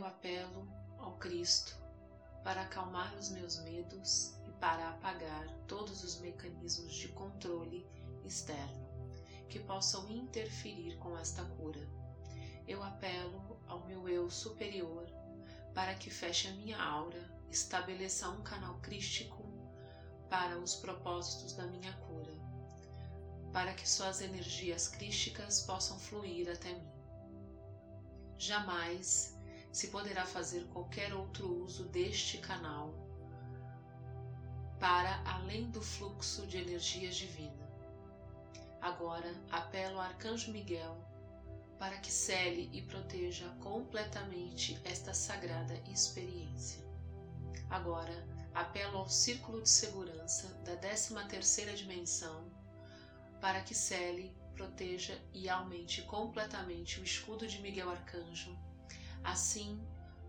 eu apelo ao Cristo para acalmar os meus medos e para apagar todos os mecanismos de controle externo que possam interferir com esta cura. Eu apelo ao meu eu superior para que feche a minha aura, estabeleça um canal crístico para os propósitos da minha cura, para que suas energias crísticas possam fluir até mim. Jamais se poderá fazer qualquer outro uso deste canal para além do fluxo de energia divina. Agora apelo ao Arcanjo Miguel para que cele e proteja completamente esta sagrada experiência. Agora apelo ao círculo de segurança da 13 terceira dimensão para que cele, proteja e aumente completamente o escudo de Miguel Arcanjo assim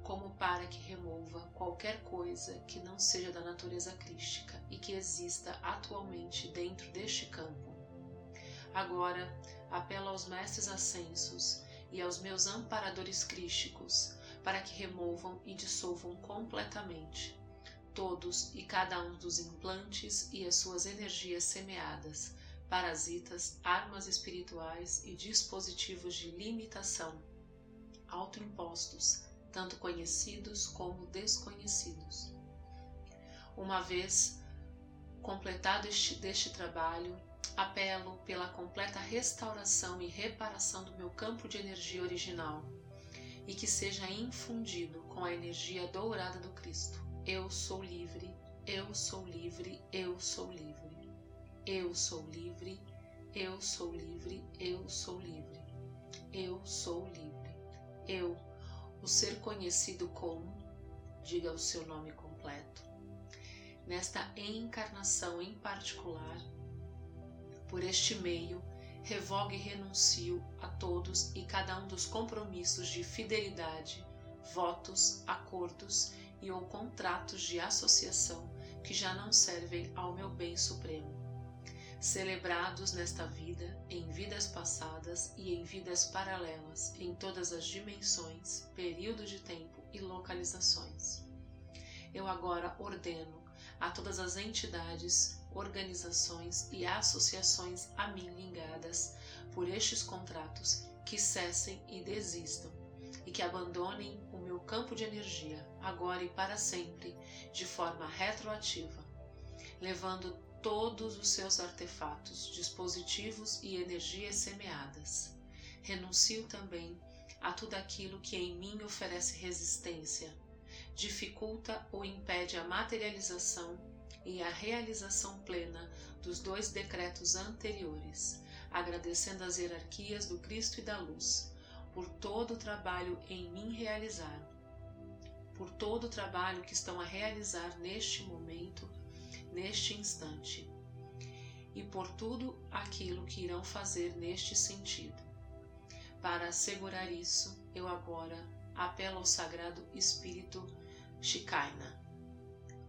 como para que remova qualquer coisa que não seja da natureza crística e que exista atualmente dentro deste campo. Agora apelo aos mestres ascensos e aos meus amparadores crísticos para que removam e dissolvam completamente todos e cada um dos implantes e as suas energias semeadas, parasitas, armas espirituais e dispositivos de limitação autoimpostos, tanto conhecidos como desconhecidos. Uma vez completado este, deste trabalho, apelo pela completa restauração e reparação do meu campo de energia original e que seja infundido com a energia dourada do Cristo. Eu sou livre, eu sou livre, eu sou livre. Eu sou livre, eu sou livre, eu sou livre. Eu sou livre. Eu, o ser conhecido como, diga o seu nome completo, nesta encarnação em particular, por este meio, revogo e renuncio a todos e cada um dos compromissos de fidelidade, votos, acordos e ou contratos de associação que já não servem ao meu bem supremo celebrados nesta vida, em vidas passadas e em vidas paralelas, em todas as dimensões, períodos de tempo e localizações. Eu agora ordeno a todas as entidades, organizações e associações a mim ligadas por estes contratos que cessem e desistam e que abandonem o meu campo de energia agora e para sempre de forma retroativa, levando todos os seus artefatos, dispositivos e energias semeadas. Renuncio também a tudo aquilo que em mim oferece resistência, dificulta ou impede a materialização e a realização plena dos dois decretos anteriores, agradecendo as hierarquias do Cristo e da Luz por todo o trabalho em mim realizar, por todo o trabalho que estão a realizar neste momento neste instante e por tudo aquilo que irão fazer neste sentido. Para assegurar isso, eu agora apelo ao Sagrado Espírito Shikaina,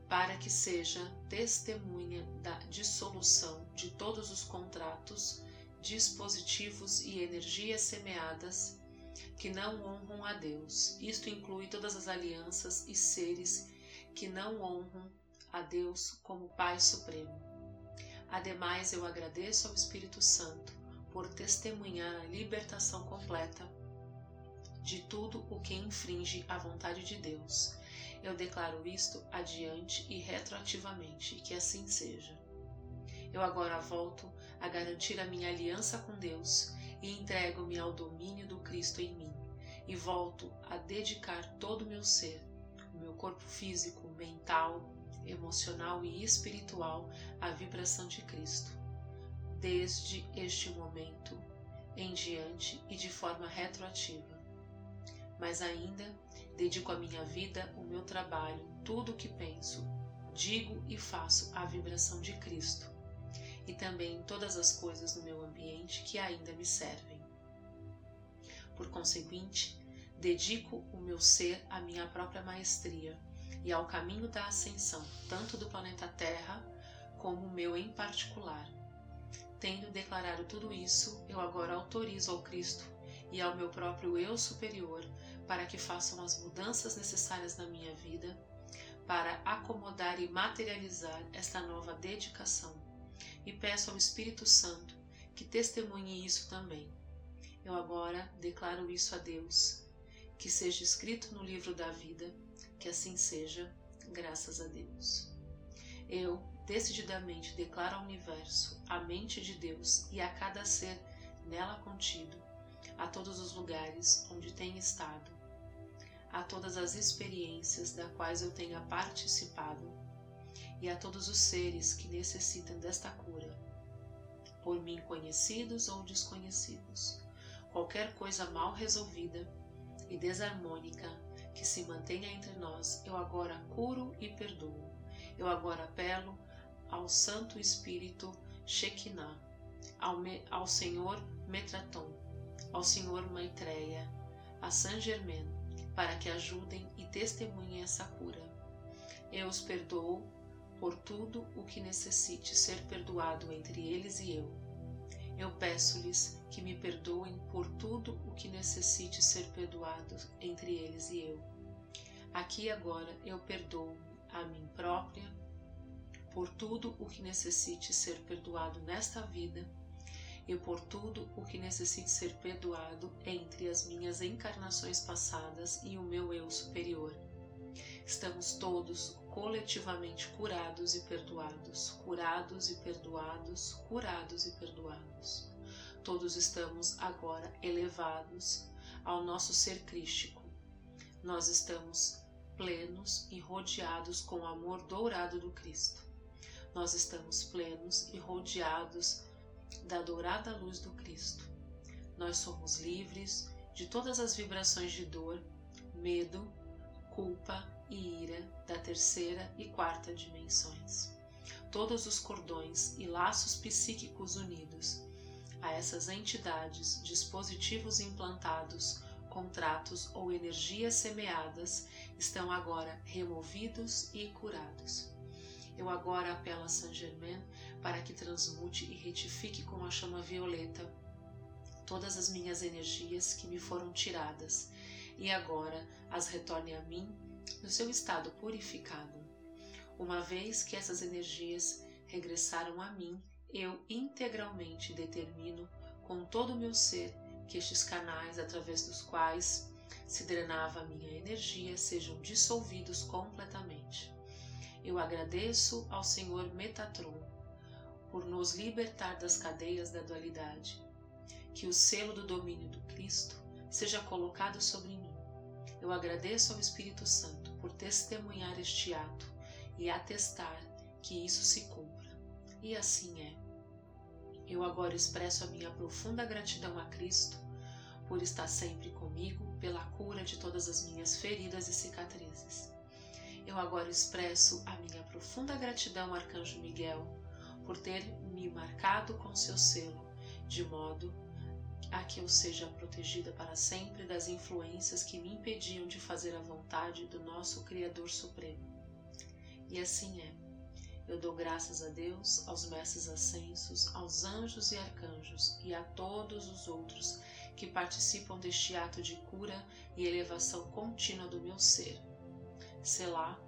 para que seja testemunha da dissolução de todos os contratos, dispositivos e energias semeadas que não honram a Deus. Isto inclui todas as alianças e seres que não honram a Deus como Pai Supremo. Ademais, eu agradeço ao Espírito Santo por testemunhar a libertação completa de tudo o que infringe a vontade de Deus. Eu declaro isto adiante e retroativamente, que assim seja. Eu agora volto a garantir a minha aliança com Deus e entrego-me ao domínio do Cristo em mim, e volto a dedicar todo o meu ser, o meu corpo físico, mental, emocional e espiritual à vibração de Cristo. Desde este momento em diante e de forma retroativa. Mas ainda dedico a minha vida, o meu trabalho, tudo o que penso, digo e faço à vibração de Cristo, e também todas as coisas no meu ambiente que ainda me servem. Por conseguinte, dedico o meu ser à minha própria maestria e ao caminho da ascensão, tanto do planeta Terra como o meu em particular. Tendo declarado tudo isso, eu agora autorizo ao Cristo e ao meu próprio eu superior para que façam as mudanças necessárias na minha vida para acomodar e materializar esta nova dedicação. E peço ao Espírito Santo que testemunhe isso também. Eu agora declaro isso a Deus, que seja escrito no livro da vida, que assim seja, graças a Deus. Eu decididamente declaro ao universo, à mente de Deus e a cada ser nela contido, a todos os lugares onde tem estado, a todas as experiências da quais eu tenha participado e a todos os seres que necessitam desta cura, por mim conhecidos ou desconhecidos. Qualquer coisa mal resolvida e desarmônica que se mantenha entre nós, eu agora curo e perdoo. Eu agora apelo ao Santo Espírito Shekinah, ao, me, ao Senhor Metraton, ao Senhor Maitreya, a Saint Germain, para que ajudem e testemunhem essa cura. Eu os perdoo por tudo o que necessite ser perdoado entre eles e eu. Eu peço-lhes que me perdoem por tudo o que necessite ser perdoado entre eles e eu. Aqui agora eu perdoo a mim própria por tudo o que necessite ser perdoado nesta vida e por tudo o que necessite ser perdoado entre as minhas encarnações passadas e o meu eu superior. Estamos todos coletivamente curados e perdoados, curados e perdoados, curados e perdoados. Todos estamos agora elevados ao nosso ser crístico. Nós estamos plenos e rodeados com o amor dourado do Cristo. Nós estamos plenos e rodeados da dourada luz do Cristo. Nós somos livres de todas as vibrações de dor, medo, culpa e ira da terceira e quarta dimensões. Todos os cordões e laços psíquicos unidos a essas entidades, dispositivos implantados, contratos ou energias semeadas estão agora removidos e curados. Eu agora apelo a Saint Germain para que transmute e retifique com a chama violeta todas as minhas energias que me foram tiradas e agora as retorne a mim no seu estado purificado. Uma vez que essas energias regressaram a mim, eu integralmente determino com todo o meu ser que estes canais através dos quais se drenava a minha energia sejam dissolvidos completamente. Eu agradeço ao Senhor Metatron por nos libertar das cadeias da dualidade. Que o selo do domínio do Cristo seja colocado sobre mim. Eu agradeço ao Espírito Santo por testemunhar este ato e atestar que isso se cumpra. E assim é. Eu agora expresso a minha profunda gratidão a Cristo por estar sempre comigo pela cura de todas as minhas feridas e cicatrizes. Eu agora expresso a minha profunda gratidão Arcanjo Miguel por ter me marcado com seu selo, de modo a que eu seja protegida para sempre das influências que me impediam de fazer a vontade do nosso Criador Supremo. E assim é. Eu dou graças a Deus, aos mestres ascensos, aos anjos e arcanjos e a todos os outros que participam deste ato de cura e elevação contínua do meu ser Selá,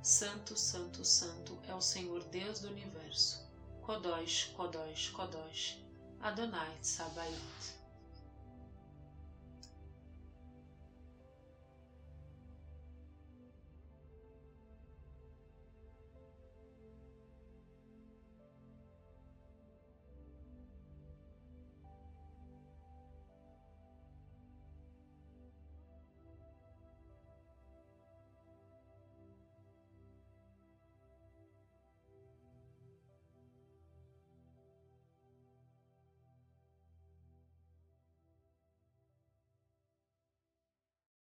Santo, Santo, Santo é o Senhor Deus do Universo. Kodosh, Kodosh, Kodosh, Adonai Tsabayot.